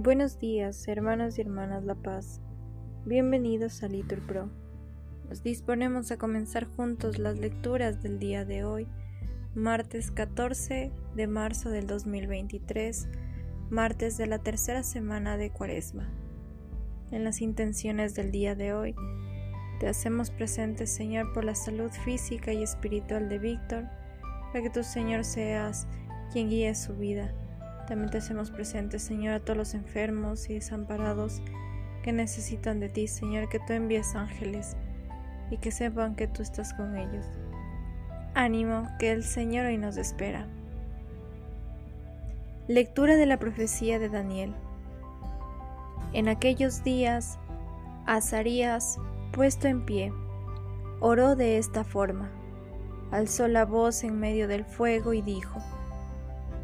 Buenos días, hermanos y hermanas La Paz. Bienvenidos a Litur Pro. Nos disponemos a comenzar juntos las lecturas del día de hoy, martes 14 de marzo del 2023, martes de la tercera semana de Cuaresma. En las intenciones del día de hoy, te hacemos presente, Señor, por la salud física y espiritual de Víctor, para que tú, Señor, seas quien guíe su vida también te hacemos presentes, Señor, a todos los enfermos y desamparados que necesitan de ti, Señor, que tú envíes ángeles y que sepan que tú estás con ellos. Ánimo, que el Señor hoy nos espera. Lectura de la profecía de Daniel. En aquellos días, Azarías, puesto en pie, oró de esta forma, alzó la voz en medio del fuego y dijo,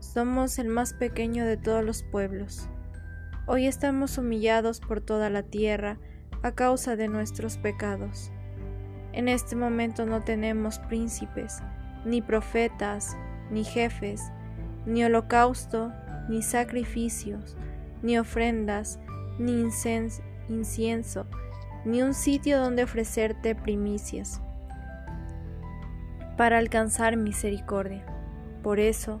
somos el más pequeño de todos los pueblos. Hoy estamos humillados por toda la tierra a causa de nuestros pecados. En este momento no tenemos príncipes, ni profetas, ni jefes, ni holocausto, ni sacrificios, ni ofrendas, ni incienso, ni un sitio donde ofrecerte primicias, para alcanzar misericordia. Por eso,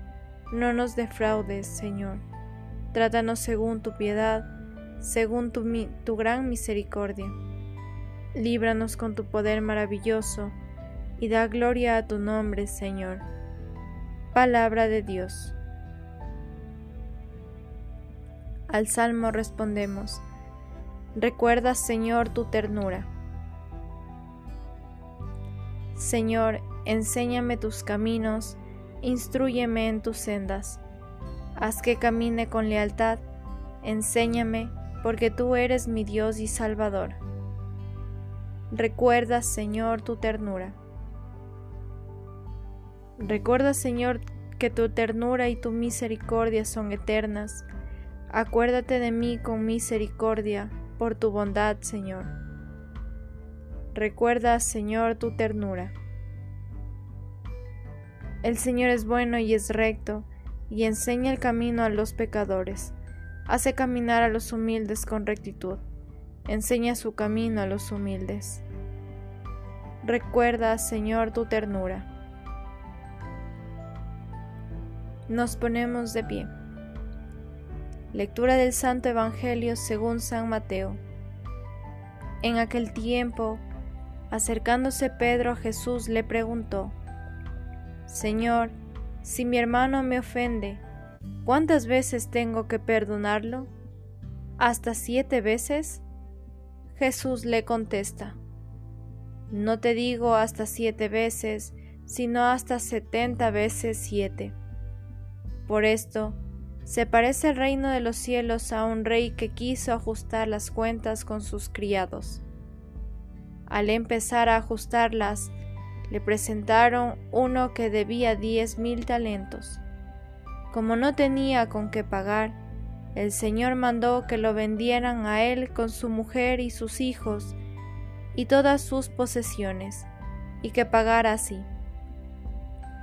No nos defraudes, Señor. Trátanos según tu piedad, según tu, tu gran misericordia. Líbranos con tu poder maravilloso y da gloria a tu nombre, Señor. Palabra de Dios. Al salmo respondemos, Recuerda, Señor, tu ternura. Señor, enséñame tus caminos instruyeme en tus sendas. Haz que camine con lealtad, enséñame, porque tú eres mi Dios y Salvador. Recuerda, Señor, tu ternura. Recuerda, Señor, que tu ternura y tu misericordia son eternas. Acuérdate de mí con misericordia, por tu bondad, Señor. Recuerda, Señor, tu ternura. El Señor es bueno y es recto, y enseña el camino a los pecadores. Hace caminar a los humildes con rectitud. Enseña su camino a los humildes. Recuerda, Señor, tu ternura. Nos ponemos de pie. Lectura del Santo Evangelio según San Mateo. En aquel tiempo, acercándose Pedro a Jesús, le preguntó, Señor, si mi hermano me ofende, ¿cuántas veces tengo que perdonarlo? ¿Hasta siete veces? Jesús le contesta, No te digo hasta siete veces, sino hasta setenta veces siete. Por esto, se parece el reino de los cielos a un rey que quiso ajustar las cuentas con sus criados. Al empezar a ajustarlas, le presentaron uno que debía diez mil talentos. Como no tenía con qué pagar, el Señor mandó que lo vendieran a él con su mujer y sus hijos y todas sus posesiones, y que pagara así.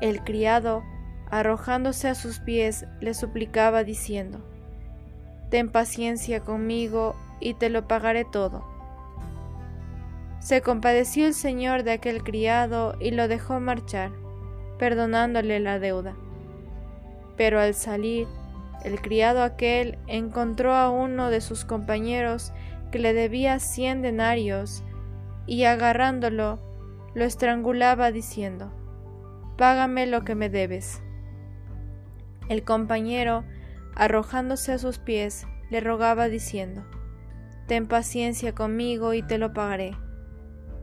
El criado, arrojándose a sus pies, le suplicaba diciendo, Ten paciencia conmigo y te lo pagaré todo. Se compadeció el señor de aquel criado y lo dejó marchar, perdonándole la deuda. Pero al salir, El criado aquel encontró a uno de sus compañeros que le debía cien denarios, y agarrándolo, lo estrangulaba diciendo, Págame lo que me debes. El compañero, arrojándose a sus pies, le rogaba diciendo, Ten paciencia conmigo y te lo pagaré.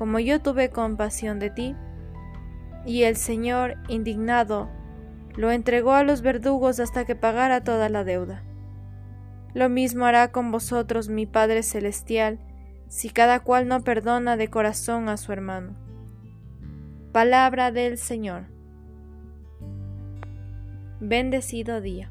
como yo tuve compasión de ti? Y el Señor, indignado, lo entregó a los verdugos hasta que pagara toda la deuda. Lo mismo hará con vosotros mi Padre Celestial, si cada cual no perdona de corazón a su hermano. Palabra del Señor. Bendecido día.